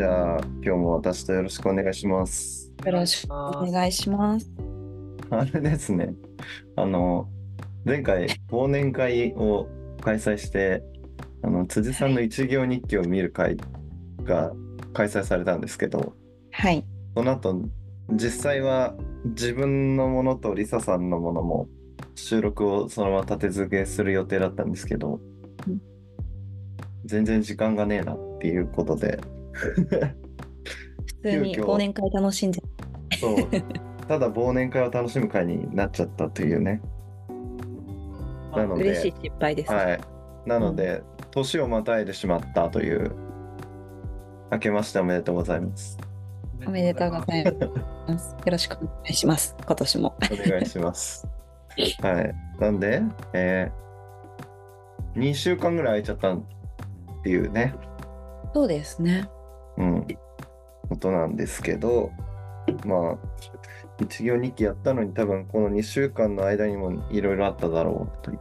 じゃあ今日も私とよろしくお願いします。よろしくお願いします。あれですね。あの前回忘年会を開催して、あの辻さんの一行日記を見る会が開催されたんですけど、はい。その後実際は自分のものとリサさんのものも収録をそのまま立て続けする予定だったんですけど、うん全然時間がねえなっていうことで、普通に忘年会楽しんで。そうただ忘年会を楽しむ会になっちゃったというね。なので嬉しい失敗です。はい。なので、年をまたいでしまったという、明けましておめでとうございます。おめでとうございます。よろしくお願いします。今年も。お願いします。はい。なんで、えー、2週間ぐらい空いちゃったっていうね、そうですね。うん、ことなんですけど、まあ、一行日記やったのに多分この2週間の間にもいろいろあっただろうという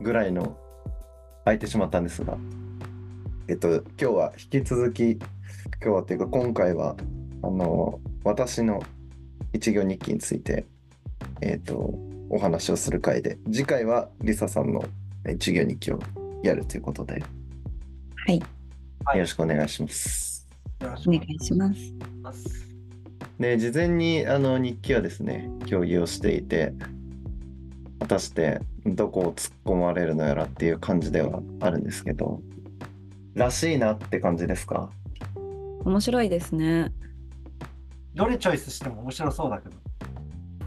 ぐらいの空いてしまったんですが、えっと、今日は引き続き、今日はというか今回は、あの、私の一行日記について、えっと、お話をする回で、次回はリサさんの一行日記をやるということで、はい。はいよろしくお願いします。よろしくお願いします。で事前にあの日記はですね共有をしていて果たしてどこを突っ込まれるのやらっていう感じではあるんですけどらしいなって感じですか？面白いですね。どれチョイスしても面白そうだけど。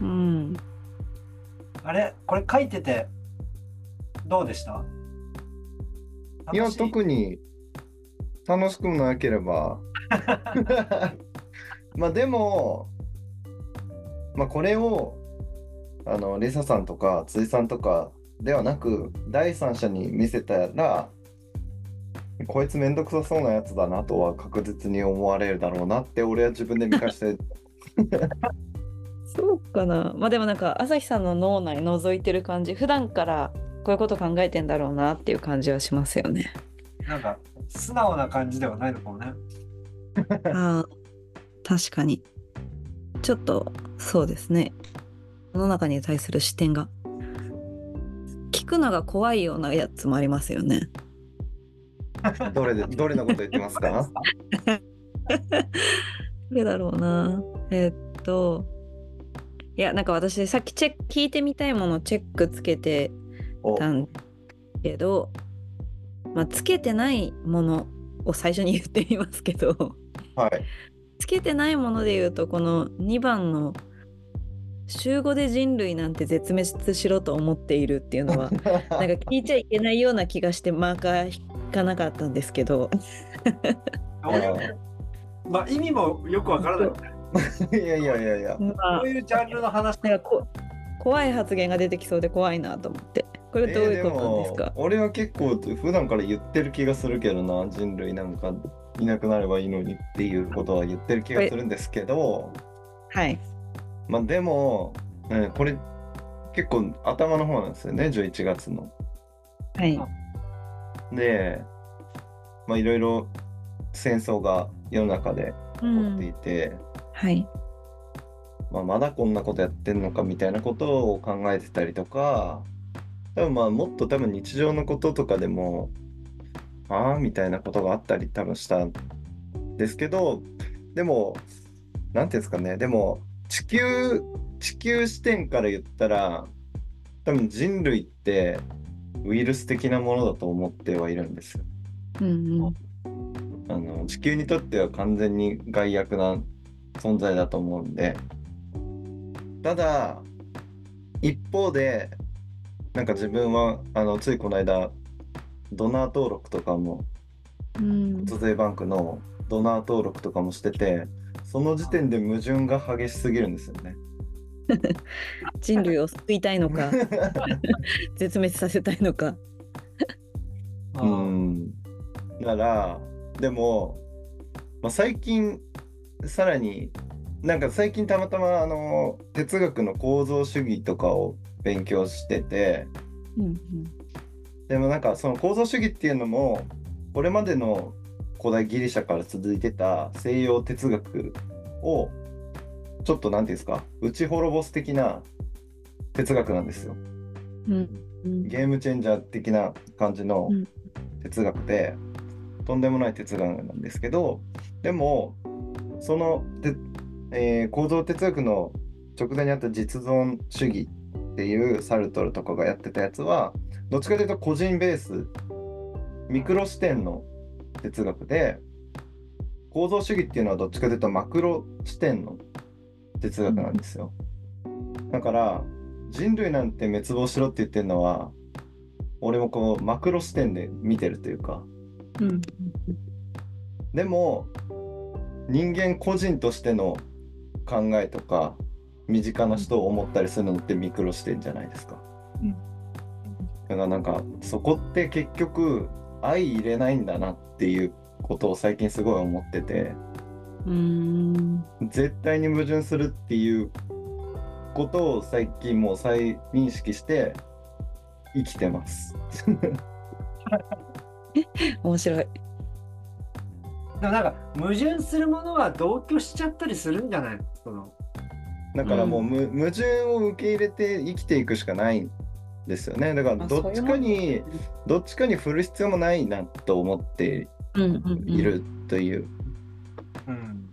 うん。あれ？これ書いててどうでした？いや特に楽しくもなければ まあでもまあこれをあのリサさんとか辻さんとかではなく第三者に見せたらこいつめんどくさそうなやつだなとは確実に思われるだろうなって俺は自分で見返して そうかな。まあでもなんか朝日さんの脳内覗いてる感じ、普段からこういうこと考えてんだろうなっていう感じはしますよね。なんか素直な感じではないのかもね。ああ、確かに。ちょっとそうですね。世の中に対する視点が。聞くのが怖いようなやつもありますよね。どれでどれのこと言ってますか？どれだろうな。えっと、いや、なんか私、さっきチェック、聞いてみたいものチェックつけておたんけど、まあ、つけてないものを最初に言ってみますけど、はい。つけてないもので言うと、この2番の、週5で人類なんて絶滅しろと思っているっていうのは、なんか聞いちゃいけないような気がしてマーカー引かなかったんですけど、まあ意味もよくわからない。いやいやいやいや。まあこういうジャンルの話。なんかこ怖い発言が出てきそうで怖いなと思って。これどういうことですか、えーも俺は結構普段から言ってる気がするけどな人類なんかいなくなればいいのにっていうことは言ってる気がするんですけどはい。まあでも、うんこれ結構頭の方なんですよね11月の。はい。でまあいろいろ戦争が世の中でう起こってん。いて、はい。まあ、まだこんなことやってんのかみたいなことを考えてたりとか多分まあもっと多分日常のこととかでもああみたいなことがあったり多分したんですけどでもなんていうんですかねでも地球地球視点から言ったら多分人類ってウイルス的なものだと思ってはいるんですよ。うんうん。あの地球にとっては完全に害悪な存在だと思うんでただ一方でなんか自分はあのついこの間ドナー登録とかもうん。津税バンクのドナー登録とかもしててその時点で矛盾が激しすぎるんですよね。人類を救いたいのか、絶滅させたいのか。あ うーんだからでも、まあ、最近さらになんか最近たまたまあの哲学の構造主義とかを勉強しててうんうん。でもなんかその構造主義っていうのもこれまでの古代ギリシャから続いてた西洋哲学をちょっと何ていうんですか打ち滅ぼす的な哲学なんですよ。うんうんゲームチェンジャー的な感じのうん哲学で、とんでもない哲学なんですけどでもそのて、えー構造哲学の直前にあった実存主義っていうサルトルとかがやってたやつはどっちかというと個人ベースミクロ視点の哲学で構造主義っていうのはどっちかというとマクロ視点の哲学なんですよ。だから人類なんて滅亡しろって言ってるのは俺もこうマクロ視点で見てるというかうんでも人間個人としての考えとか身近な人を思ったりするのってミクロ視点じゃないですか。うんだからなんかそこって結局相入れないんだなっていうことを最近すごい思っててうん絶対に矛盾するっていうことを最近もう再認識して生きてます。面白い。でもなんか矛盾するものは同居しちゃったりするんじゃない？のそのだからもうむ、矛盾を受け入れて生きていくしかないんですよね。だからあどっちかにどっちかに振る必要もないなと思ってうんうんうん。いるという。うん。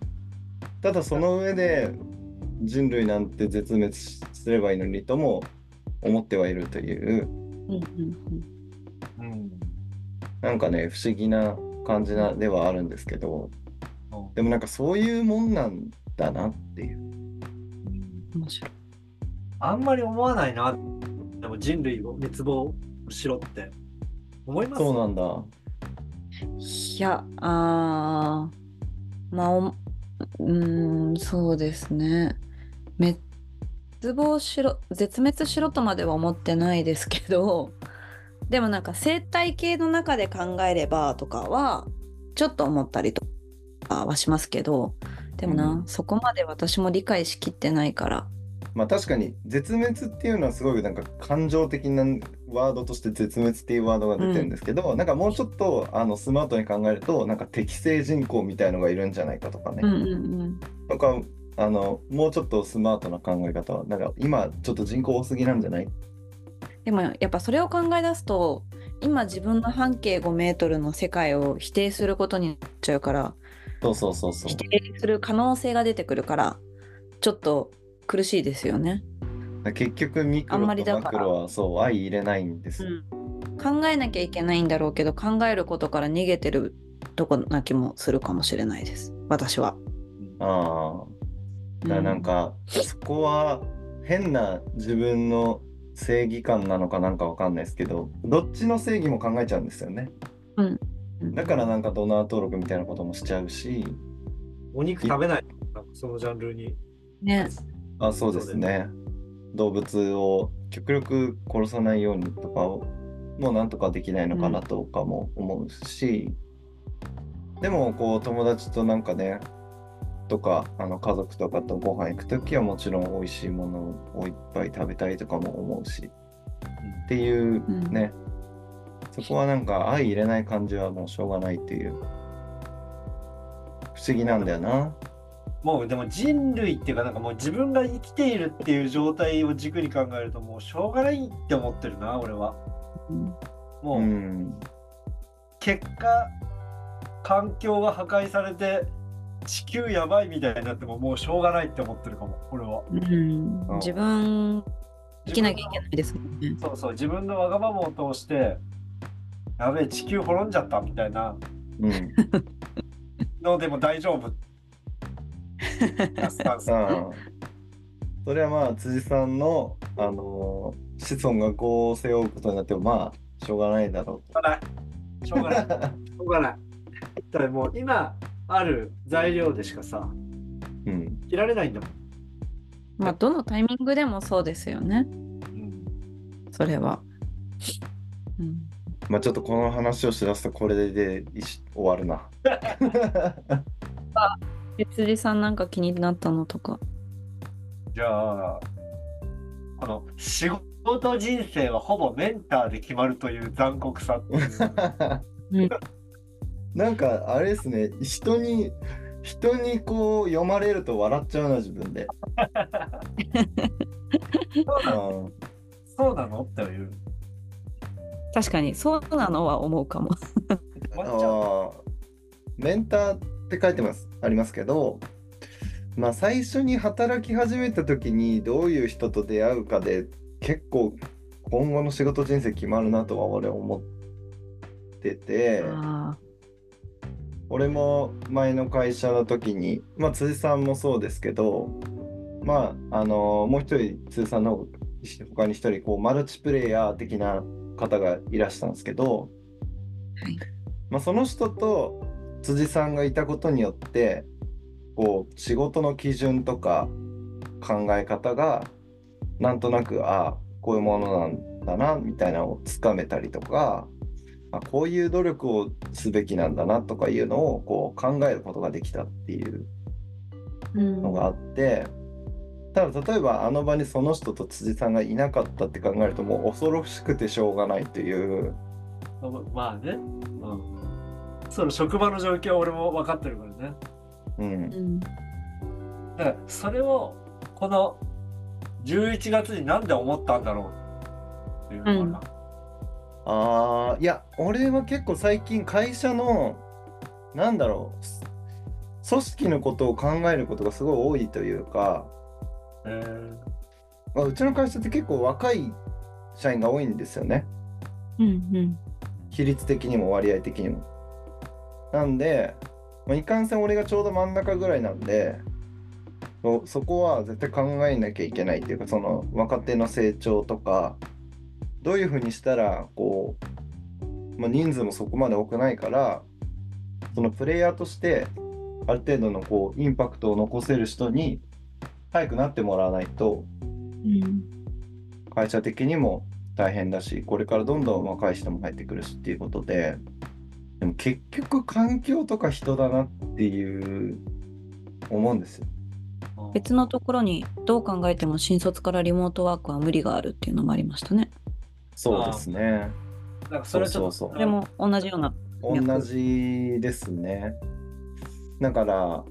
ただその上で人類なんて絶滅すればいいのにとも思ってはいるという。うんうんうん。なんかね不思議な感じなではあるんですけど。うん。でもなんかそういうもんなんだなっていう。うん面白い。あんまり思わないなでも人類を滅亡しろって思います？そうなんだ。いや、あーまあ、おうーん、そうですね。滅亡しろ、絶滅しろとまでは思ってないですけど、でもなんか生態系の中で考えればとかは、ちょっと思ったりとかはしますけど、でもな、うん。そこまで私も理解しきってないから。まあ確かに絶滅っていうのはすごいなんか感情的なワードとして絶滅っていうワードが出てるんですけど、なんかもうちょっとあのスマートに考えるとなんか適正人口みたいのがいるんじゃないかとかね、うんうんうん。とかあのもうちょっとスマートな考え方。はなんか今ちょっと人口多すぎなんじゃない？でもやっぱそれを考え出すと今自分の半径5メートルの世界を否定することになっちゃうからそうそうそうそう。否定する可能性が出てくるからちょっと苦しいですよね。結局ミクロとマクロはそう相入れないんですよ、考えなきゃいけないんだろうけど考えることから逃げてるとこな気もするかもしれないです。私は。ああ。だなんか、そこは変な自分の正義感なのかなんかわかんないですけどどっちの正義も考えちゃうんですよねうんだからなんかドナー登録みたいなこともしちゃうし。お肉食べないそのジャンルに。ね。あそうですね。動物を極力殺さないようにとかをもうなんとかできないのかなとかも思うし、でもこう友達となんかねとかあの家族とかとご飯行く時はもちろん美味しいものをいっぱい食べたいとかも思うし。っていうね、そこはなんか相入れない感じはもうしょうがないっていう。不思議なんだよな。もうでも人類っていうかなんかもう自分が生きているっていう状態を軸に考えるともうしょうがないって思ってるな俺は。うんもう、うん結果環境が破壊されて地球やばいみたいになってももうしょうがないって思ってるかも俺は。うん。あ。自分生きなきゃいけないですもんね。そうそう自分のわがままを通してやべえ地球滅んじゃったみたいな。うん。のでも大丈夫。それはまあ辻さんの、あのー子孫がこう背負うことになってもまあしょうがないだろしょうがない。しょうがない。しょうがない。だからもう今ある材料でしかさう。うん。切られないんだもん、まあどのタイミングでもそうですよね。うん、それは。うんまあちょっとこの話をしだすとこれでいし終わるな。え辻さんなんか気になったのとか？じゃあこの仕事人生はほぼメンターで決まるという残酷さっていううん なんかあれですね人に人にこう読まれると笑っちゃうな自分で。そうなの？うんそうなの？っていう。確かにそうなのは思うかも。あメンターって書いてますありますけどまあ最初に働き始めた時にどういう人と出会うかで結構今後の仕事人生決まるなとは俺思ってて俺も前の会社の時にまあ辻さんもそうですけどまああのもう一人辻さんの他に一人こうマルチプレイヤー的な方がいらしたんですけど、はい。まあ、その人と辻さんがいたことによってこう仕事の基準とか考え方がなんとなくああこういうものなんだなみたいなのをつかめたりとかあこういう努力をすべきなんだなとかいうのをこう考えることができたっていうのがあって、ただ例えばあの場にその人と辻さんがいなかったって考えるともう恐ろしくてしょうがないというまあね。うん。その職場の状況は俺も分かってるからね。うんうんだからそれをこの11月になんで思ったんだろうっていうのかな。あーいや俺は結構最近会社のなんだろう組織のことを考えることがすごい多いというか、えーまあ、うちの会社って結構若い社員が多いんですよね。うんうん。比率的にも割合的にも。なんで、まあ、いかんせん俺がちょうど真ん中ぐらいなんでそそこは絶対考えなきゃいけないっていうかその若手の成長とかどういうふうにしたらこう、まあ、人数もそこまで多くないからそのプレイヤーとしてある程度のこうインパクトを残せる人に早くなってもらわないとうん会社的にも大変だしこれからどんどん若い人も入ってくるしっていうことででも結局環境とか人だなっていう思うんですよ。別のところにどう考えても新卒からリモートワークは無理があるっていうのもありましたね。そうですね。なんかそれそうそうそれも同じような。同じですね。だから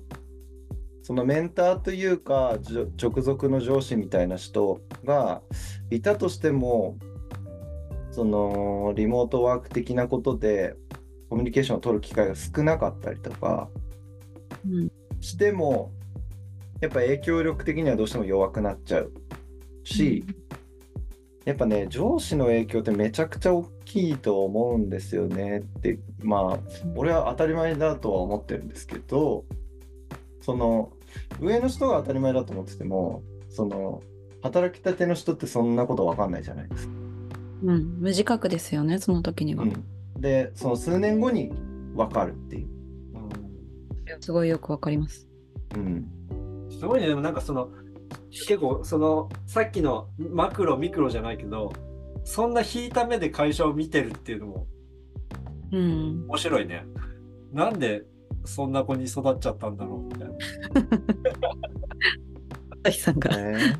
そのメンターというか直属の上司みたいな人がいたとしてもそのリモートワーク的なことでコミュニケーションを取る機会が少なかったりとかうん。してもやっぱ影響力的にはどうしても弱くなっちゃうし、やっぱね上司の影響ってめちゃくちゃ大きいと思うんですよねってまあ俺は当たり前だとは思ってるんですけどその上の人が当たり前だと思っててもその働きたての人ってそんなこと分かんないじゃないですか。うん、無自覚ですよね、その時には。うん、でその数年後に分かるっていう。すごいよくわかります。うんすごいね、でもなんかその、結構その、さっきのマクロ、ミクロじゃないけど、そんな引いた目で会社を見てるっていうのもうん。面白いね。なんでそんな子に育っちゃったんだろうみたいな。朝日さんが。ね。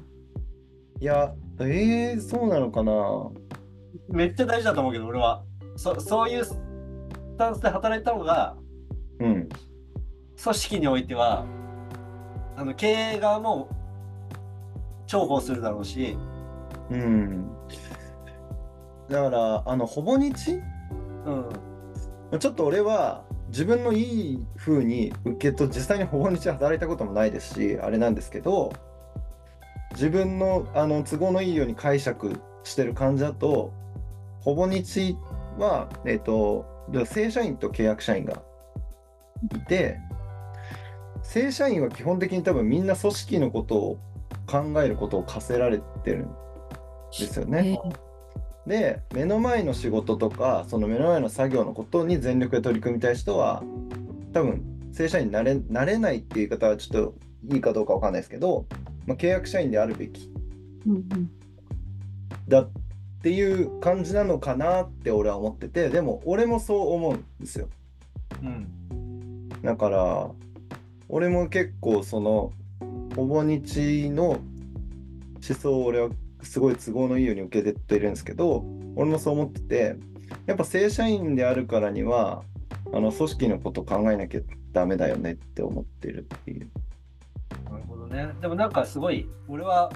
いやえー、そうなのかな。めっちゃ大事だと思うけど、俺は。そそういうスタンスで働いた方が、うん。組織においては、あの経営側も重宝するだろうし、うん。だからあのほぼ日？うん、ちょっと俺は自分のいい風に受けと実際にほぼ日働いたこともないですしあれなんですけど自分のあの都合のいいように解釈してる感じだとほぼ日はえっ、と正社員と契約社員がいて正社員は基本的に多分みんな組織のことを考えることを課せられてるんですよね。えーで目の前の仕事とかその目の前の作業のことに全力で取り組みたい人は多分正社員になれなれないっていう言い方はちょっといいかどうかわかんないですけど、まあ、契約社員であるべきだっていう感じなのかなって俺は思っててでも俺もそう思うんですよ。うん、だから俺も結構そのほぼ日の思想を俺はすごい都合のいいように受けているんですけど俺もそう思っててやっぱ正社員であるからにはあの組織のこと考えなきゃダメだよねって思ってるっていう。なるほどね。でもなんかすごい、俺は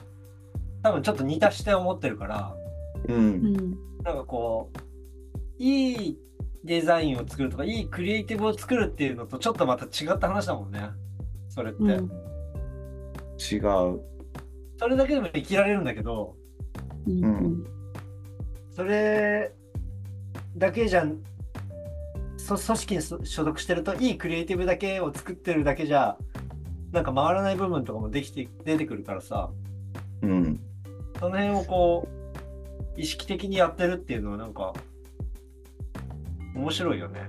多分ちょっと似た視点を持ってるから、う。うんんなんかこう、いいデザインを作るとか、いいクリエイティブを作るっていうのとちょっとまた違った話だもんね。それって。うん違う。それだけでも生きられるんだけど、うんそれだけじゃ、そ組織に所所属してると、いいクリエイティブだけを作ってるだけじゃ、なんか回らない部分とかもできて出てくるからさ、うん。その辺をこう、意識的にやってるっていうのはなんか、面白いよね。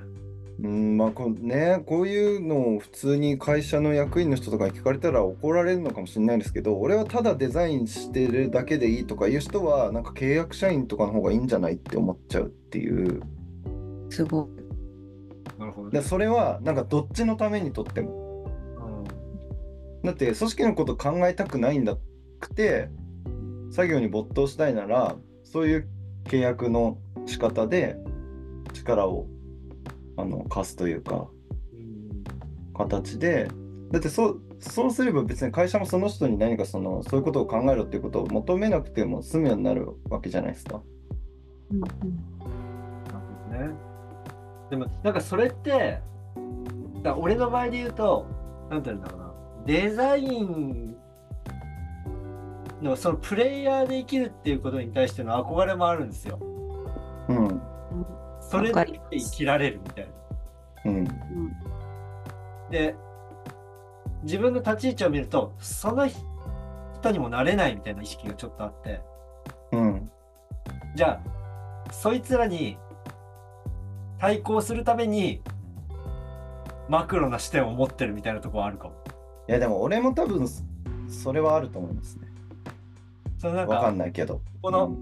うん、まあこうね、こういうのを普通に会社の役員の人とかに聞かれたら怒られるのかもしれないですけど、俺はただデザインしてるだけでいいとかいう人は、なんか契約社員とかの方がいいんじゃないって思っちゃうっていう。すごい。なるほどで、それはなんかどっちのためにとっても。だって組織のこと考えたくないんだくて、作業に没頭したいなら、そういう契約の仕方で力をあの貸すというか。うん形でだってそうそうすれば別に会社もその人に何かそのそういうことを考えろっていうことを求めなくても済むようになるわけじゃないですか。うんなるほどね。でも、なんかそれって、だ俺の場合で言うと、なんて言うんだろうな、デザインのそのプレイヤーで生きるっていうことに対しての憧れもあるんですよ。うんそれだけで生きられるみたいな。うんで、自分の立ち位置を見ると、その人にもなれないみたいな意識がちょっとあって、うんじゃあ、そいつらに対抗するために、マクロな視点を持ってるみたいなところはあるかも。いやでも俺も多分そそれはあると思いますね。そのなんわかか、んないけど。この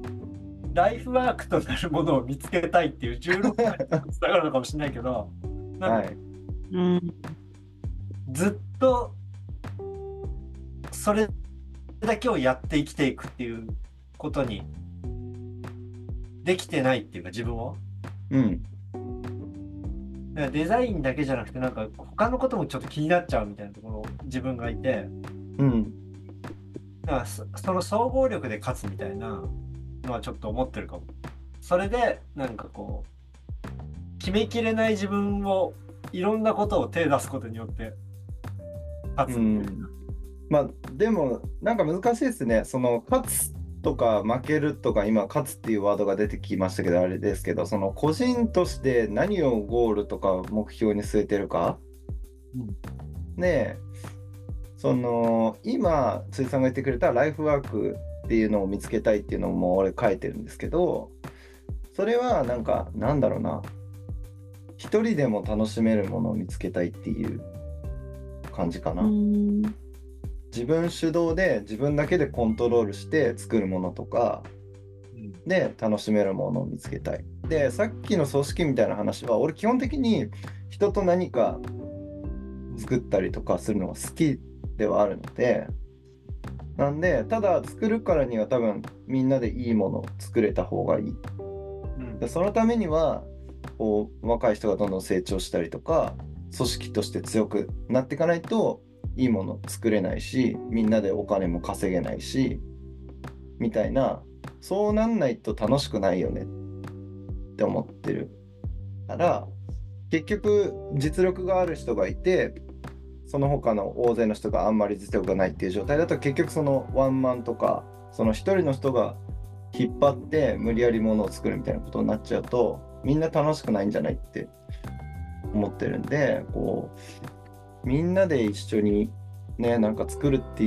ライフワークとなるものを見つけたいっていう16歳につながるのかもしれないけど、うんなんかはい。うんずっとそれだけをやって生きていくっていうことにできてないっていうか自分を。うんだからデザインだけじゃなくてなんか他のこともちょっと気になっちゃうみたいなところ自分がいてうんだからそその総合力で勝つみたいなのはちょっと思ってるかも。それでなんかこう決めきれない自分をいろんなことを手出すことによって勝つみたいな。まあでもなんか難しいですね。その勝つとか負けるとか今勝つっていうワードが出てきましたけどあれですけどその個人として何をゴールとか目標に据えてるか。でその今辻さんが言ってくれたライフワークっていうのを見つけたいっていうのも俺書いてるんですけどそれはなんかなんだろうな一人でも楽しめるものを見つけたいっていう感じかな。うん自分主導で自分だけでコントロールして作るものとかうんで楽しめるものを見つけたい。でさっきの組織みたいな話は俺基本的に人と何か作ったりとかするのが好きではあるのでなんでただ作るからには多分みんなでいいものを作れた方がいい。うんでそのためにはこう若い人がどんどん成長したりとか組織として強くなっていかないといいもの作れないしみんなでお金も稼げないしみたいなそうなんないと楽しくないよねって思ってるから結局実力がある人がいてその他の大勢の人があんまり実力がないっていう状態だと結局そのワンマンとかその一人の人が引っ張って無理やりものを作るみたいなことになっちゃうとみんな楽しくないんじゃないって思ってるんでこうみんなで一緒にねなんか作るって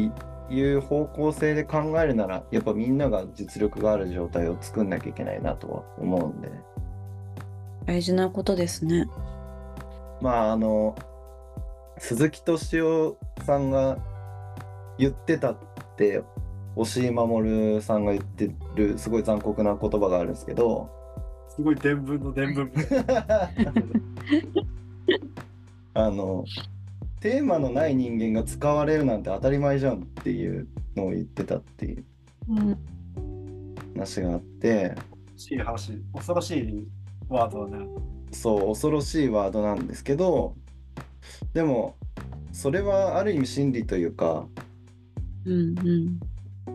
いう方向性で考えるならやっぱみんなが実力がある状態を作んなきゃいけないなとは思うんで大事なことですね。まああの鈴木敏夫さんが言ってたって押井守さんが言ってるすごい残酷な言葉があるんですけどすごい伝聞の伝聞。あのテーマのない人間が使われるなんて当たり前じゃんっていうのを言ってたっていううん話があってしい話、恐ろしいワードだね。そう恐ろしいワードなんですけどでもそれはある意味真理というかうんうん。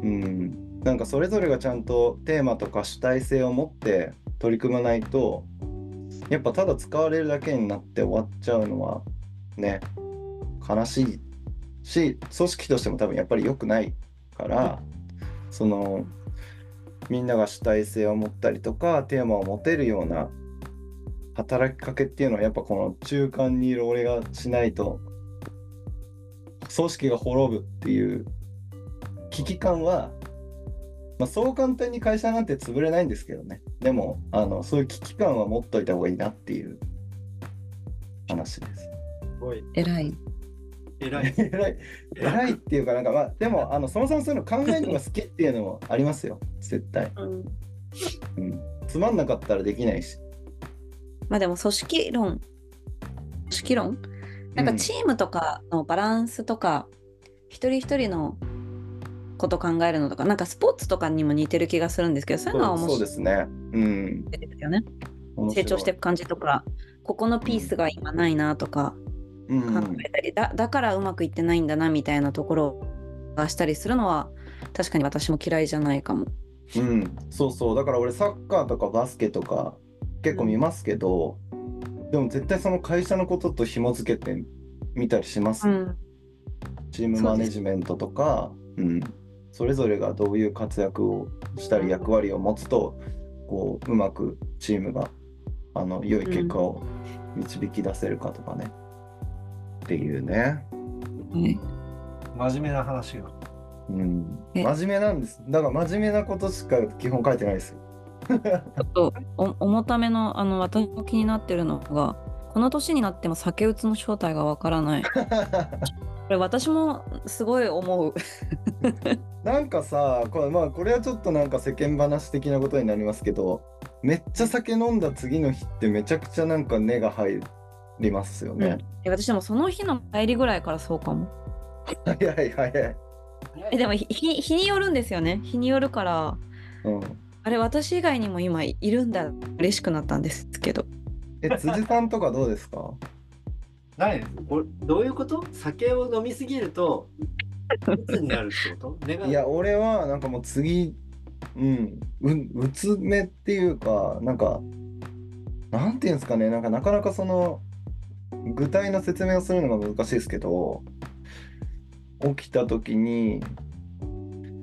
うん。なんかそれぞれがちゃんとテーマとか主体性を持って取り組まないとやっぱただ使われるだけになって終わっちゃうのはね悲しいし組織としても多分やっぱり良くないからそのみんなが主体性を持ったりとかテーマを持てるような働きかけっていうのはやっぱこの中間にいる俺がしないと組織が滅ぶっていう危機感は、まあ、そう簡単に会社なんて潰れないんですけどね。でもあのそういう危機感は持っといた方がいいなっていう話です。すごい。偉い。偉い。偉い。偉いっていうかなんかまあでもあのそもそもそういうの考えるのが好きっていうのもありますよ。絶対、うん。うん、つまんなかったらできないしまあでも組織論。組織論？なんかチームとかのバランスとか、一人一人のこと考えるのとかなんかスポーツとかにも似てる気がするんですけどそういうのは面白いそうですね。うん。ですよね。成長していく感じとかここのピースが今ないなとかうん。考えたり、だだからうまくいってないんだなみたいなところがしたりするのは確かに私も嫌いじゃないかも。うん、そうそう。だから俺サッカーとかバスケとか結構見ますけど、でも絶対その会社のことと紐付けて見たりします、うん。チームマネジメントとかそ,、うん、それぞれがどういう活躍をしたり役割を持つとこううまくチームがあの良い結果を導き出せるかとかね、っていうね、はい真面目な話が。うん、え？真面目なんです。だから真面目なことしか基本書いてないですよちょっとお重ためのあの私も気になってるのがこの年になっても酒うつの正体がわからない。これ私もすごい思う。なんかさこれ,、まあ、これはちょっとなんか世間話的なことになりますけどめっちゃ酒飲んだ次の日ってめちゃくちゃなんか根が入りますよね。え私でもその日の帰りぐらいからそうかも。早い早い。えでも日日日によるんですよね。日によるからうん、あれ私以外にも今いるんだ。嬉しくなったんですけど。え辻さんとかどうですか？何これどういうこと？酒を飲みすぎると、うつになるってこと？いや俺はなんかもう次うんううつめっていうかなんかなんていうんですかね？なんかなかなかその具体の説明をするのが難しいですけど起きた時に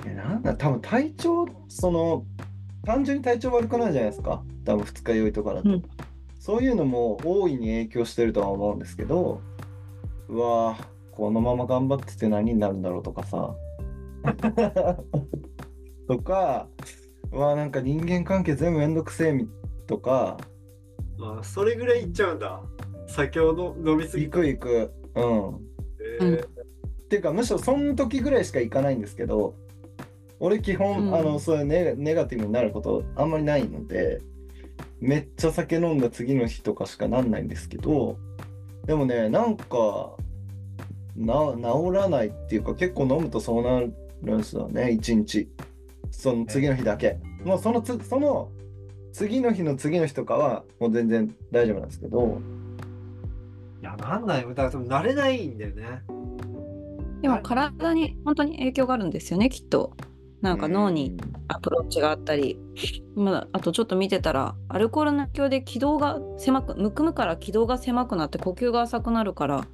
えなんだ多分体調その単純に体調悪くなるじゃないですか。多分二日酔いとかだと、うん。そういうのも大いに影響してるとは思うんですけどうわーこのまま頑張ってて何になるんだろうとかさ。とかうわーなんか人間関係全部めんどくせえみとか。あそれぐらいいっちゃうんだ。酒をの飲みすぎ行く行く。うん。えー。っていうかむしろその時ぐらいしか行かないんですけど俺基本、うんあのそういうネネガティブになることあんまりないのでめっちゃ酒飲んだ次の日とかしかなんないんですけどでもねなんかな治らないっていうか結構飲むとそうなるんですよね一日その次の日だけもうそのつその次の日の次の日とかはもう全然大丈夫なんですけどいや、なんないよ。だから慣れないんだよね。でも体に本当に影響があるんですよねきっと。なんか脳にアプローチがあったり、まあ、あとちょっと見てたらアルコールの影響で気道が狭くむくむから気道が狭くなって呼吸が浅くなるから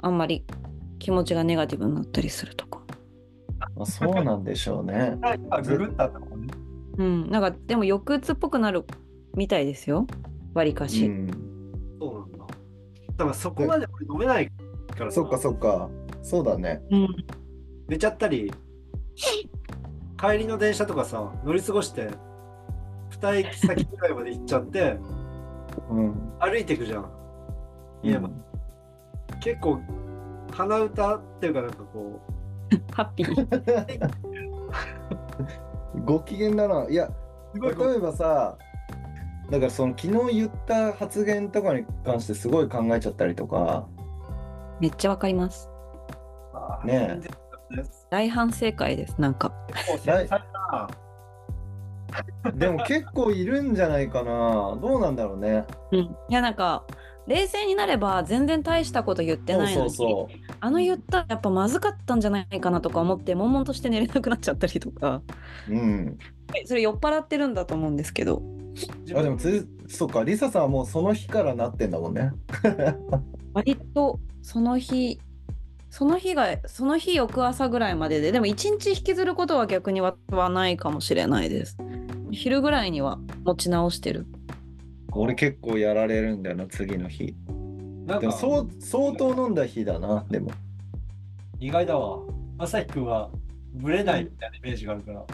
あんまり気持ちがネガティブになったりするとか。まあ、そうなんでしょうね。あ、ググったとね。うん、なんかでも抑うつっぽくなるみたいですよ。わりかし。うん。そうなんだ。だからそこまで俺飲めないからさ。そっかそっか。そうだね。うん。寝ちゃったり、帰りの電車とかさ、乗り過ごして、二駅先ぐらいまで行っちゃって、うん。歩いてくじゃん。家まで。結構、鼻歌っていうかなんかこハッピー。ご機嫌だな。いやう、すごいこ例えばさだからその昨日言った発言とかに関してすごい考えちゃったりとか。めっちゃわかります。うねえ大反省会ですなんか。でも結構いるんじゃないかな。どうなんだろうね。うん、いやなんか冷静になれば全然大したこと言ってないのにそうそうあの言ったらやっぱまずかったんじゃないかなとか思って悶々として寝れなくなっちゃったりとかそう。うん。それ酔っ払ってるんだと思うんですけど自あ、でも分つ、そっか、リサさんはもうその日からなってんだもんね。割とその日その日がその日翌朝ぐらいまでででも一日引きずることは逆にはないかもしれないです昼ぐらいには持ち直してる俺結構やられるんだよな、次の日。なんかでもそう相当飲んだ日だな、でも。意外だわ。朝日くんはブレないみたいなイメージがあるから。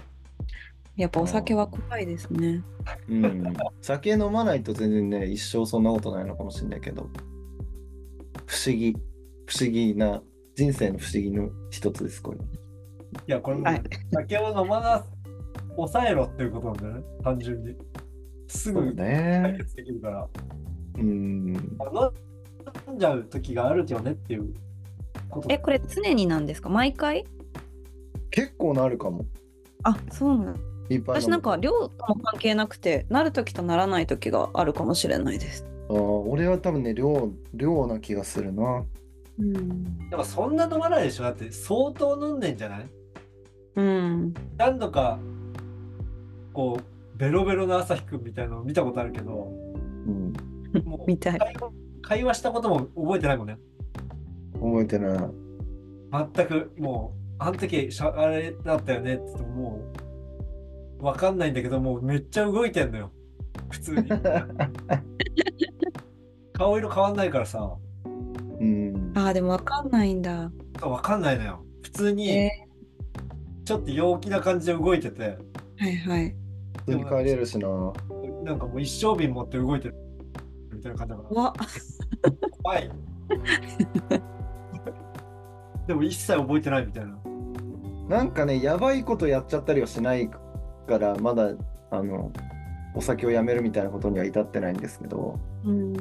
やっぱお酒は怖いですねうん。酒飲まないと全然ね、一生そんなことないのかもしれないけど。不思議、不思議な、人生の不思議の一つです、これ。いや、これもはい酒を飲まな、抑えろっていうことなんだよね、単純に。すぐ解ね。決できるから。うん。あの飲んじゃう時があるよねっていうこと。えこれ常になんですか？毎回？結構なるかも。あそうなん私なんか量とも関係なくてなる時とならない時があるかもしれないですあー俺は多分ね、量、量な気がするな。うん。でもそんな飲まないでしょ？だって相当飲んでんじゃない？うん。何度か、こう、ベロベロの朝日くんみたいなの見たことあるけど、うん。もう見たい。会話会話したことも覚えてないもんね。覚えてない。全くもうあの時しゃあれだったよねって言ってももうわかんないんだけどもうめっちゃ動いてんのよ。普通に。顔色変わんないからさうん。あーでもわかんないんだ。わかんないのよ。普通えにちょっと陽気な感じで動いてて。ー、はいはい。普通に帰れるしな。なんかもう一生瓶持って動いてる。みたいな感じだから。わ。怖い。でも一切覚えてないみたいな。なんかね、やばいことやっちゃったりはしないから、まだ、あの、お酒をやめるみたいなことには至ってないんですけど、うん。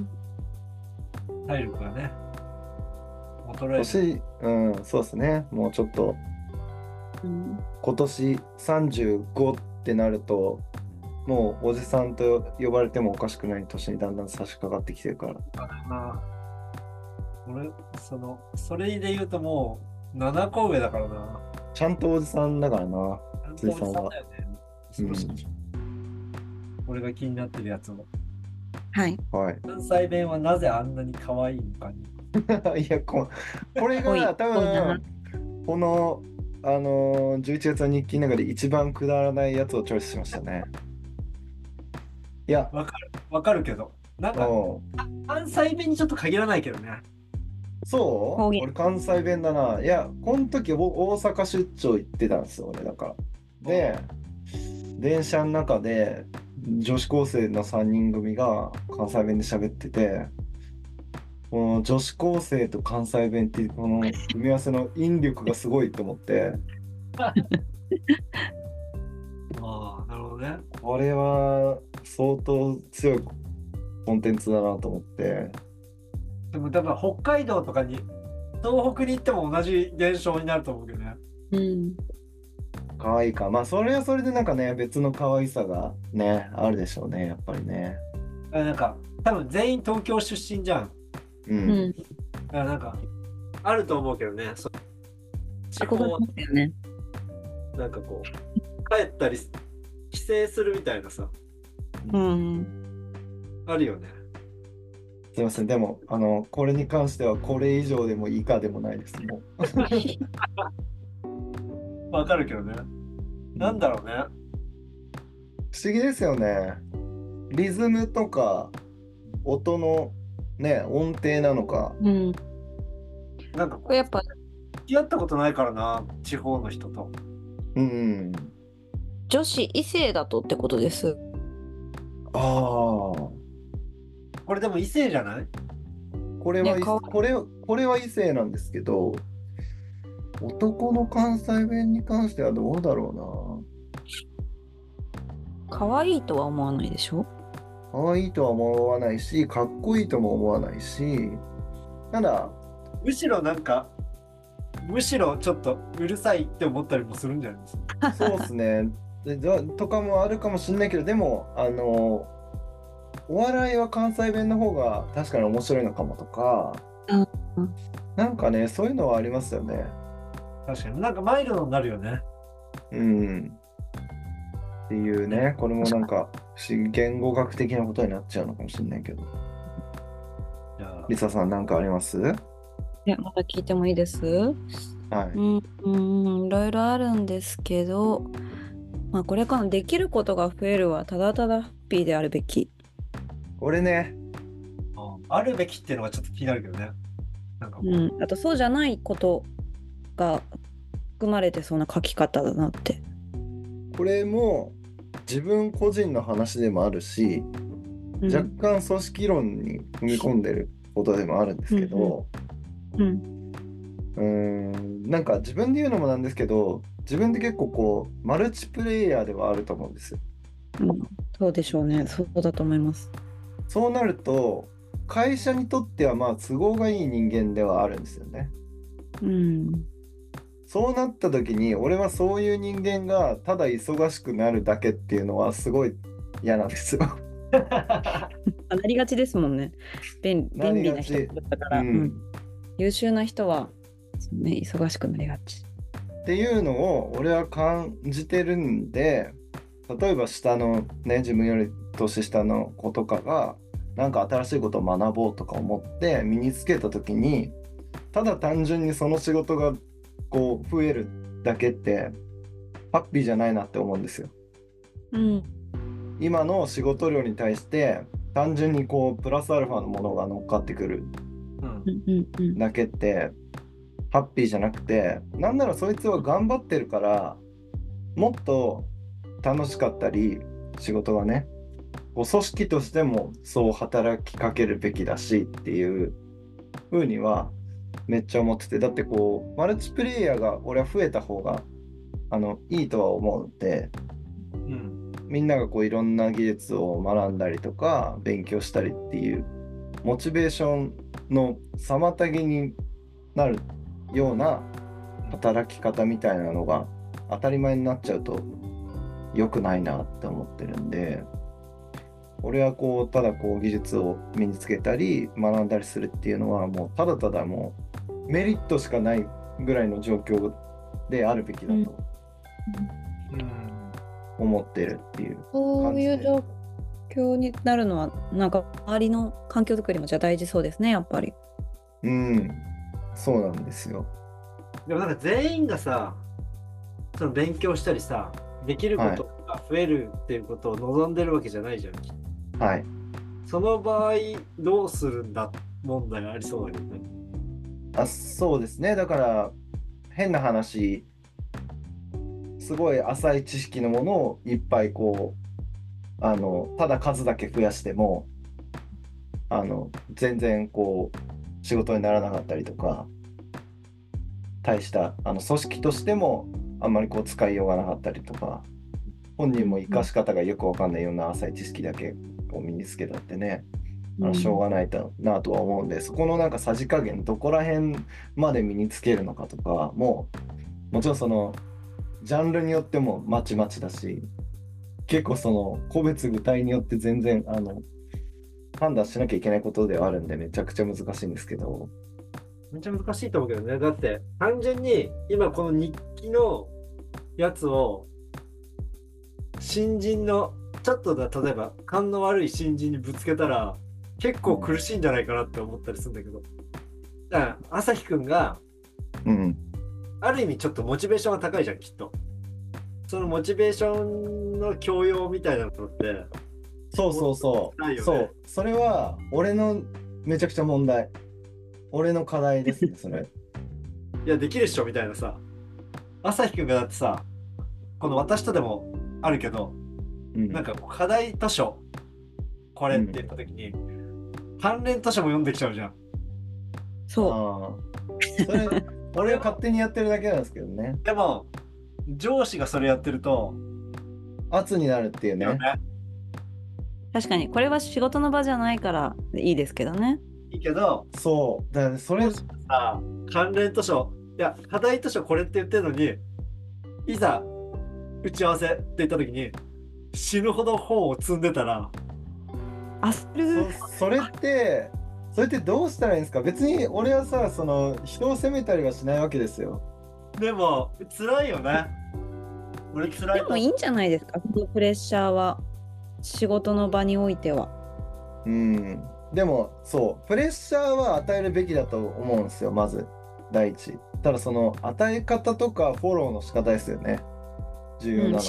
体力がね衰える。年、うん、そうですね、もうちょっと、うん今年35ってなると、もうおじさんと呼ばれてもおかしくない年にだんだん差し掛かってきてるから。な俺そのそれで言うともう7個上だからな。ちゃんとおじさんだからな。ちゃんとおじさんだよね。うん少し俺が気になってるやつも。はい。はい。関西弁はなぜあんなに可愛いのかに いやこ、これが多分、この、あのー、11月の日記の中で一番くだらないやつをチョイスしましたね。いや、わかる。わかるけど。なんかう。ん関西弁にちょっと限らないけどね。そう？俺関西弁だな。いや、この時お大阪出張行ってたんですよ、俺だから。で、電車の中で女子高生の3人組が関西弁で喋ってて、この女子高生と関西弁っていうこの組み合わせの引力がすごいと思って、ああなるほどね。これは相当強いコンテンツだなと思って、でも多分北海道とかに東北に行っても同じ現象になると思うけどね。うん。可愛いか。まあ、それはそれでなんかね、別の可愛さがね、あるでしょうね、やっぱりね。あなんか多分全員東京出身じゃんう。うん。んだからなんかあると思うけどね。そ地方は憧れますよね。なんかこう帰ったり帰省するみたいなさ。うん。あるよね。すいません、でも、あの、これに関してはこれ以上でも以下でもないです。もう。わかるけどね。なんだろうね。不思議ですよね。リズムとか音のね、音程なのか。うんなんかここれやっぱう付き合ったことないからな地方の人とうん。女子異性だとってことですああ。これでも異性じゃない？これは、ねこれ、これは異性なんですけど、男の関西弁に関してはどうだろ可愛いとは思わないでしょ？うな。可愛いとは思わないし、かっこいいとも思わないし、ただ、むしろなんかむしろちょっとうるさいって思ったりもするんじゃないですか？そうですね。でどとかもあるかもしれないけどでもあのお笑いは関西弁の方が確かに面白いのかもとかうん。なんかねそういうのはありますよね。確かに。なんかマイルドになるよね。うん。っていうねこれもなんか言語学的なことになっちゃうのかもしれないけど。リサさんなんかあります？はいやまだ聞いてもいいです。うん、うん、いろいろあるんですけど、まあ、これからのできることが増えるはただただハッピーであるべき。俺ね。うんあるべきっていうのがちょっと気になるけどね。なんかこう。うん、あとそうじゃないことが含まれてそうな書き方だなって。これも自分個人の話でもあるし、うん若干組織論に踏み込んでることでもあるんですけど、うんうーんなんか自分で言うのもなんですけど自分で結構こうマルチプレイヤーではあると思うんですよ。うんそうでしょうね。そうだと思います。そうなると会社にとってはまあ都合がいい人間ではあるんですよね。うん。そうなった時に俺はそういう人間がただ忙しくなるだけっていうのはすごい嫌なんですよ。あなりがちですもんね。便な便利な人だから、うんうん優秀な人は、ね、忙しくなりがち。っていうのを俺は感じてるんで例えば下のね自分より年下の子とかがなんか新しいことを学ぼうとか思って身につけた時にただ単純にその仕事がこう増えるだけってハッピーじゃないなって思うんですよ。うん。今の仕事量に対して単純にこうプラスアルファのものが乗っかってくる。だけってハッピーじゃなくてなんならそいつは頑張ってるからもっと楽しかったり仕事がね組織としてもそう働きかけるべきだしっていう風にはめっちゃ思ってて。だってこうマルチプレイヤーが俺は増えた方があのいいとは思うのでうん。みんながこういろんな技術を学んだりとか勉強したりっていうモチベーションの妨げになるような働き方みたいなのが当たり前になっちゃうと良くないなって思ってるんで俺はこうただこう技術を身につけたり学んだりするっていうのはもうただただもうメリットしかないぐらいの状況であるべきだうんとうん思ってるっていう。そういう状況になるのは、なんか周りの環境づくりもじゃあ大事そうですね、やっぱり。うん、そうなんですよ。でもなんか全員がさその勉強したりさできることが増えるっていうことを望んでるわけじゃないじゃん、はい。その場合どうするんだ問題ありそうだけどねあ、そうですね。だから、変な話、すごい浅い知識のものをいっぱいこう、あの、ただ数だけ増やしても、あの、全然こう、仕事にならなかったりとか、大した、あの、組織としても、あんまりこう、使いようがなかったりとか、本人も活かし方がよくわかんないような浅い知識だけを身につけたってね、あのしょうがないとなとは思うんで、そこのなんかさじ加減どこら辺まで身につけるのかとかももちろんそのジャンルによってもまちまちだし結構その個別具体によって全然あの判断しなきゃいけないことではあるんでめちゃくちゃ難しいんですけど。めっちゃ難しいと思うけどね。だって単純に今この日記のやつを新人のちょっとだ例えば勘の悪い新人にぶつけたら結構苦しいんじゃないかなって思ったりするんだけど。だから朝日くんがうんある意味ちょっとモチベーションが高いじゃんきっと。そのモチベーションの強要みたいなのってそうそうそう、ね。そう。それは俺のめちゃくちゃ問題。俺の課題ですね それ。いやできるっしょみたいなさ。朝日くんがだってさこの私とでもあるけどうん。なんかこう課題図書これって言った時に、関連図書も読んできちゃうじゃん。そう。それ 俺は勝手にやってるだけなんですけどね。でも上司がそれやってると、圧になるっていうね。ね。確かに、これは仕事の場じゃないからいいですけどね。いいけどそう。だからそれさ関連図書いや課題図書これって言ってるのにいざ打ち合わせって言った時に死ぬほど本を積んでたら焦る。そそれってそれってどうしたらいいんですか？別に俺はさその人を責めたりはしないわけですよ。でも辛いよね。俺辛いでもいいんじゃないですか、そのプレッシャーは。仕事の場においては。うん。でもそう。プレッシャーは与えるべきだと思うんですよまず。第一。ただその与え方とかフォローの仕方ですよね。重要なのうん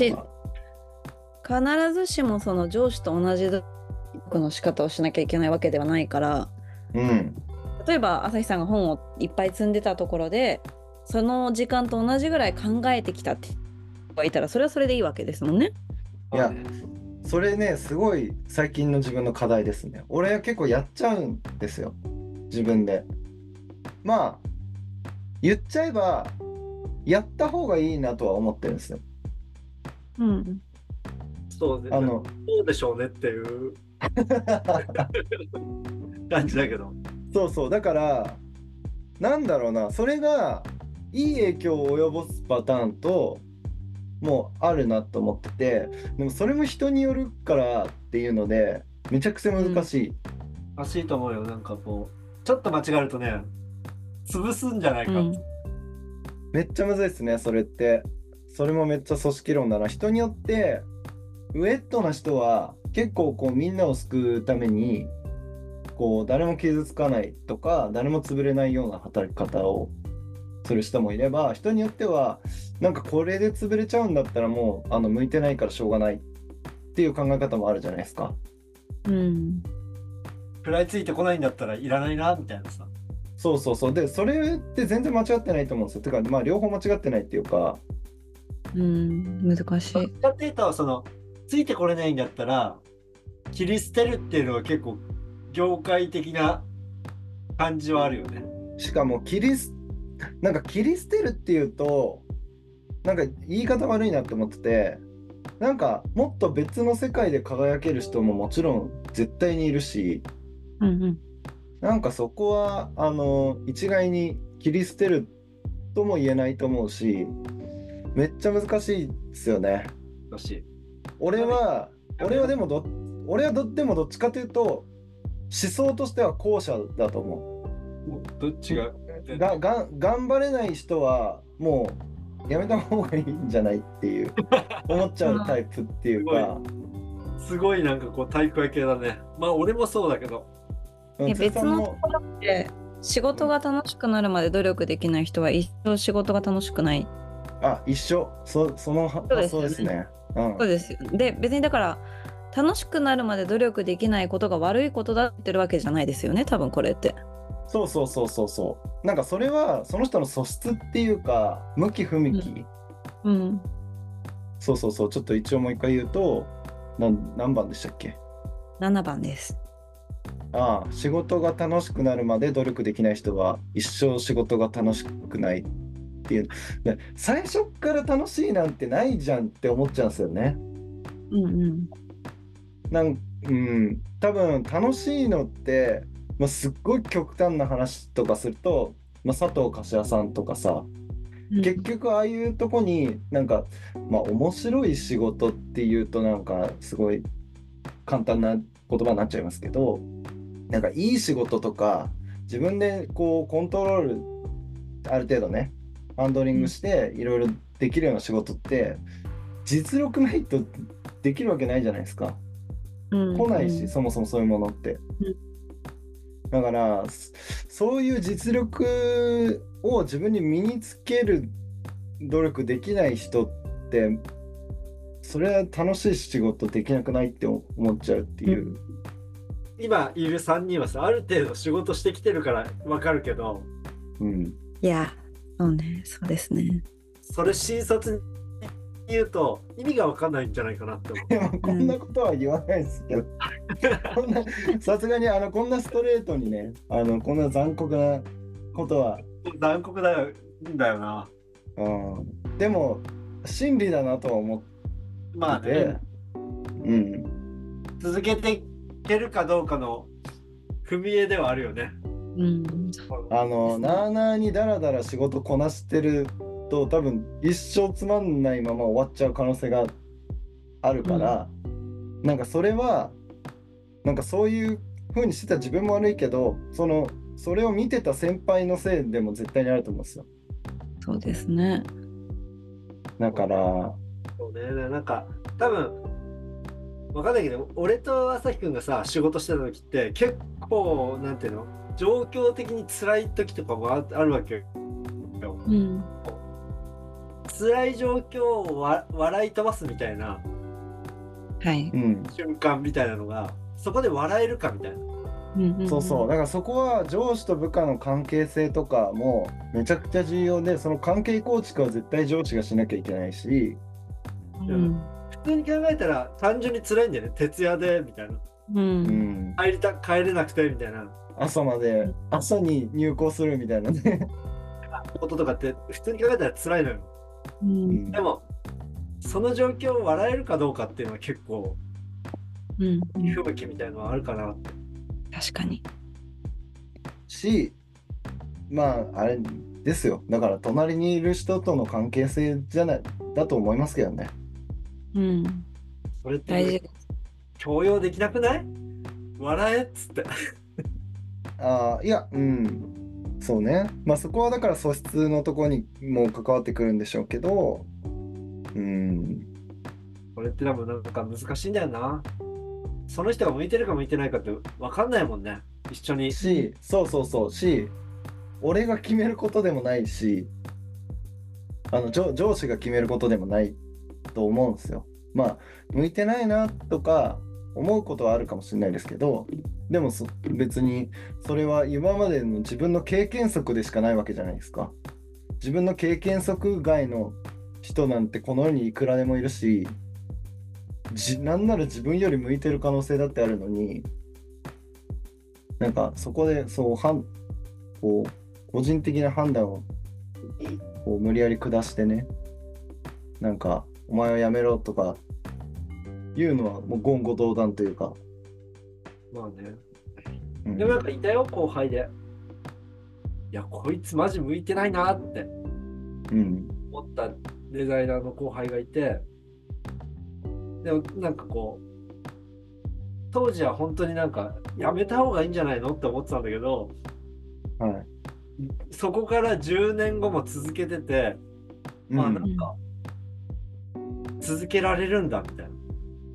必ずしもその上司と同じ努力の仕方をしなきゃいけないわけではないから、うん。例えば朝日さんが本をいっぱい積んでたところで、その時間と同じぐらい考えてきたって人がいたら、それはそれでいいわけですもんね。いやそれねすごい最近の自分の課題ですね。俺は結構やっちゃうんですよ。自分で。まあ言っちゃえばやった方がいいなとは思ってるんですよ。うん。そうね。あの。そうでしょうねっていう。感じだけど。そうそう。だからなんだろうな。それがいい影響を及ぼすパターンともうあるなと思ってて。でもそれも人によるからっていうのでめちゃくちゃ難しい、らしいと思うよ。なんかこうちょっと間違えるとね潰すんじゃないか。うん。めっちゃむずいですねそれって。それもめっちゃ組織論だな。人によってウェットな人は結構こうみんなを救うためにこう誰も傷つかないとか誰も潰れないような働き方をする人もいれば人によってはなんかこれで潰れちゃうんだったらもうあの向いてないからしょうがないっていう考え方もあるじゃないですか。うん。食らいついてこないんだったらいらないなみたいなさそうそうそうでそれって全然間違ってないと思うんですよ。てかまあ両方間違ってないっていうかうん。難しい。どっていうとそのついてこれないんだったら切り捨てるっていうのは結構業界的な感じはあるよね。しかも切りすなんか切り捨てるっていうとなんか言い方悪いなって思っててなんかもっと別の世界で輝ける人ももちろん絶対にいるしうんうん。なんかそこはあの一概に切り捨てるとも言えないと思うしめっちゃ難しいですよね。だし俺は俺はでもど俺はどでもどっちかというと思想としては後者だと思う。どっちががが頑張れない人はもうやめた方がいいんじゃないっていう 思っちゃうタイプっていうか、すごいなんかこう体育会系だね。まあ俺もそうだけど。別のところで仕事が楽しくなるまで努力できない人は一生仕事が楽しくない。あ一緒そそのそうですよね発想ですね。うんそうですよ。で、別にだから、楽しくなるまで努力できないことが悪いことだってるわけじゃないですよね、多分これって。そうそうそうそうそうなんかそれはその人の素質っていうか向き不向き、うん。そうそうそうちょっと一応もう一回言うと何番でしたっけ？7番です。ああ仕事が楽しくなるまで努力できない人は一生仕事が楽しくないっていうで最初っから楽しいなんてないじゃんって思っちゃうんですよね。うんうん。なんうん多分楽しいのって、まあ、すっごい極端な話とかすると、まあ、佐藤柏さんとかさ結局ああいうとこになんかまあ面白い仕事っていうとなんかすごい簡単な言葉になっちゃいますけどなんかいい仕事とか自分でこうコントロールある程度ねハンドリングしていろいろできるような仕事って実力ないとできるわけないじゃないですか。うん。来ないし、うん。そもそもそういうものって。うん。だからそそういう実力を自分に身につける努力できない人ってそれは楽しい仕事できなくないって思っちゃうっていう。今いる3人はさある程度仕事してきてるからわかるけど。うん、いや、そうね、そうですね。それ新卒に言うと意味がわかんないんじゃないかなって思う。で もこんなことは言わないですけど、こんなさすがにあのこんなストレートにねあのこんな残酷なことは、残酷だよだよな。うん、でも真理だなとは思ってて、まあねうん、続けていけるかどうかの踏み絵ではあるよね。うん。あのなあなあにだらだら仕事こなしてると多分一生つまんないまま終わっちゃう可能性があるから、なんかそれはなんかそういう風にしてた自分も悪いけどそのそれを見てた先輩のせいでも絶対にあると思うんですよ。そうですね。だからそうね、なんか多分わかんないけど俺と朝日くんがさ仕事してた時って結構なんていうの？状況的に辛い時とかもああるわけよ。うん。辛い状況をわ笑い飛ばすみたいなはい。うん瞬間みたいなのがそこで笑えるかみたいな。うんんそうそうだからそこは上司と部下の関係性とかもめちゃくちゃ重要でその関係構築は絶対上司がしなきゃいけないしうん。普通に考えたら単純に辛いんだよね徹夜でみたいなう。うんん帰りた帰れなくてみたいな朝まで朝に入校するみたいなねこととかって普通に考えたら辛いのよ。う。うんんでもその状況を笑えるかどうかっていうのは結構うん。不向きみたいのはあるかなって。確かに。しまああれですよだから隣にいる人との関係性じゃないだと思いますけどねうん。それって強要できなくない？笑えっつって。ああいやうんそうねまあそこはだから素質のところにも関わってくるんでしょうけどうんこれって多分なんか難しいんだよな。その人が向いてるか向いてないかって分かんないもんね。一緒に。しそうそうそうし俺が決めることでもないしあの上上司が決めることでもないと思うんですよまあ向いてないなとか思うことはあるかもしれないですけどでもそ別にそれは今までの自分の経験則でしかないわけじゃないですか。自分の経験則外の人なんてこの世にいくらでもいるしじなんなら自分より向いてる可能性だってあるのになんかそこでそうはんこう個人的な判断をこう無理やり下してねなんかお前はやめろとか言うのはもう言語道断というか、まあね。うんでもなんかいたよ、後輩で。いや、こいつマジ向いてないなってうん思ったデザイナーの後輩がいて、でもなんかこう、当時は本当になんかやめた方がいいんじゃないのって思ってたんだけど、はいそこから10年後も続けてて、まあうんなんか、続けられるんだみたいな。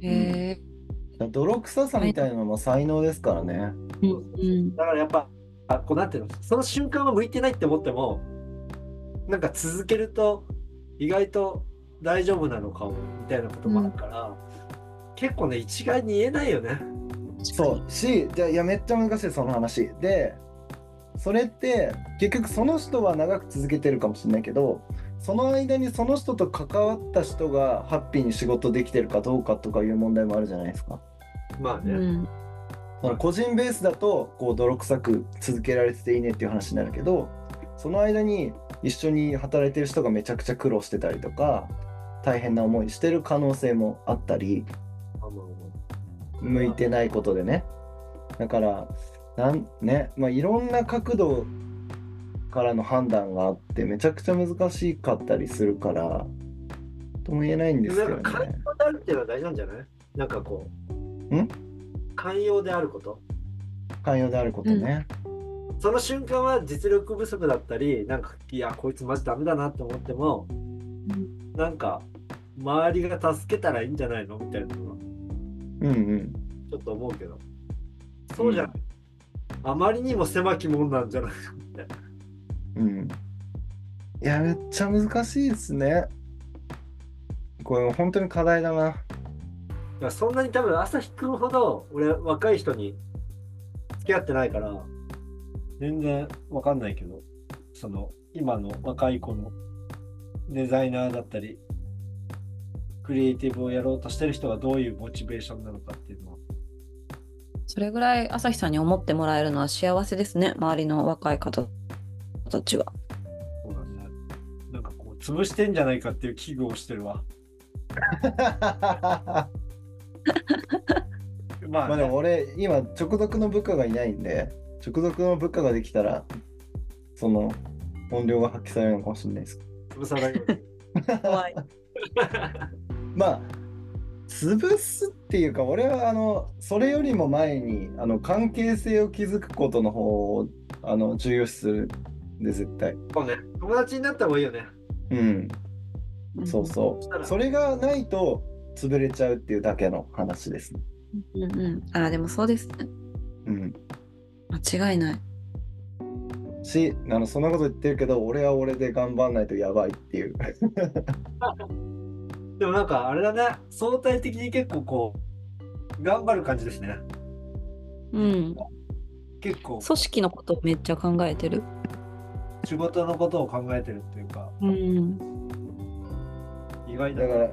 へえ。泥臭さみたいなのも才能ですからね。うん。だからやっぱ、あこうなんていうの、その瞬間は向いてないって思っても、なんか続けると意外と大丈夫なのかもみたいなこともあるから、結構ね、一概に言えないよね。そうしじゃあいやめっちゃ難しいその話でそれって結局その人は長く続けてるかもしれないけどその間にその人と関わった人がハッピーに仕事できてるかどうかとかいう問題もあるじゃないですか。まあね。うん。その個人ベースだとこう泥臭く続けられてていいねっていう話になるけどその間に一緒に働いてる人がめちゃくちゃ苦労してたりとか大変な思いしてる可能性もあったり向いてないことでねだからなんねまあいろんな角度からの判断があってめちゃくちゃ難しかったりするからとも言えないんですけどなんかっていうのは大事なんじゃない？なんかこう。ん？寛容であること。寛容であることね、その瞬間は実力不足だったり、なんか、いや、こいつマジダメだなって思っても、なんか、周りが助けたらいいんじゃないのみたいなのは、うんうんちょっと思うけど。そうじゃない。あまりにも狭きもんなんじゃないのって。うんいやめっちゃ難しいですねこれ本当に課題だなだからそんなに多分、朝日くんほど、俺、若い人に付き合ってないから、全然わかんないけど、その、今の若い子のデザイナーだったり、クリエイティブをやろうとしてる人がどういうモチベーションなのかっていうのは。それぐらい朝日さんに思ってもらえるのは幸せですね。周りの若い方たちは。そうだね。なんかこう、潰してんじゃないかっていう危惧をしてるわ。まあ、まあでも俺今直属の部下がいないんで直属の部下ができたらその本領が発揮されるのかもしれないです潰さないように。怖い。まあ潰すっていうか俺はあのそれよりも前にあの関係性を築くことの方をあの重要視するんで絶対そうね。友達になった方がいいよね。うんそうそうそれがないと潰れちゃうっていうだけの話ですねうん。うんうん。あ、でもそうですね。うん間違いない。しあのそんなこと言ってるけど俺は俺で頑張んないとやばいっていう でもなんかあれだね。相対的に結構こう、頑張る感じですね。うん。結構組織のことめっちゃ考えてる。仕事のことを考えてるっていうか、うん。意外だだから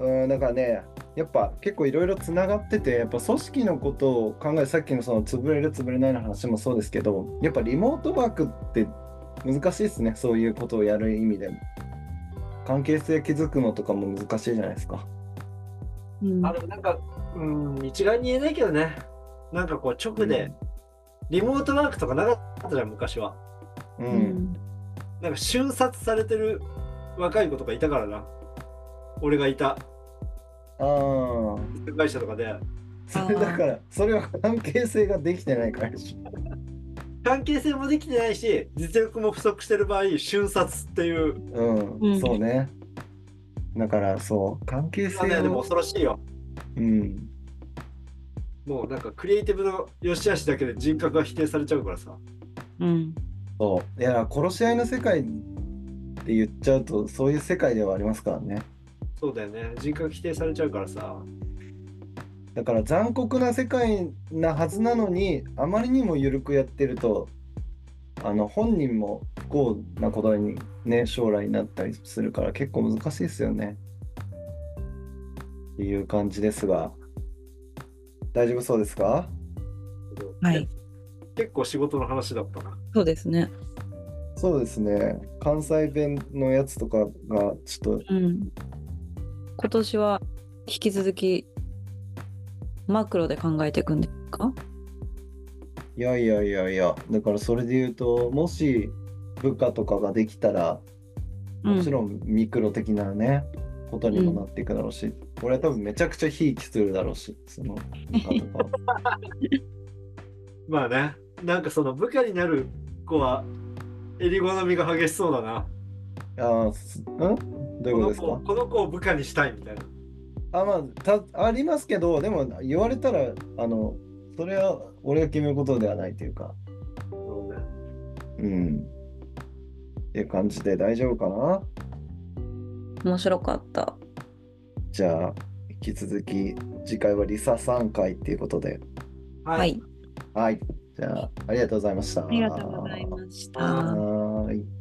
うんだからねやっぱ結構いろいろつながっててやっぱ組織のことを考えさっきのその潰れる潰れないの話もそうですけどやっぱリモートワークって難しいですねそういうことをやる意味でも関係性築くのとかも難しいじゃないですかうんあ、でもなんか、うん、一概に言えないけどね。なんかこう直で、リモートワークとかなかったじゃん、昔は。う、うんん。なんか瞬殺されてる若い子とかいたからな。俺がいた。ああ会社とかで。それだからそれは関係性ができてないから関係性もできてないし、実力も不足してる場合、瞬殺っていう。うん、うん。そうね。だからそう。関係性あね、でもを恐ろしいよ。うん。もうなんかクリエイティブの良し悪しだけで人格が否定されちゃうからさ。うん。そう。いや殺し合いの世界って言っちゃうとそういう世界ではありますからねそうだよね。人格否定されちゃうからさ。だから残酷な世界なはずなのにあまりにも緩くやってるとあの本人も不幸なことにね将来になったりするから結構難しいですよねっていう感じですが大丈夫そうですか？はい。結構仕事の話だったな。そうですね。そうですね関西弁のやつとかがちょっとうん。今年は引き続きマクロで考えていくんですか？いやいやいやいやだからそれで言うともし部下とかができたらもちろんミクロ的なね、ことにもなっていくだろうし、俺は多分めちゃくちゃひいきするだろうし、その部下とかは。まあね。なんかその部下になる子は、襟好みが激しそうだな。ああ、すん？どういうことですこの子この子を部下にしたいみたいな。かあ、まあた、ありますけど、でも言われたら、あの、それは俺が決めることではないというか、そうねうん。っていう感じで大丈夫かな？面白かった。じゃあ、引き続き次回はリサ3回っていうことで。ははい。はい。じゃあ、ありがとうございました。ありがとうございました。は。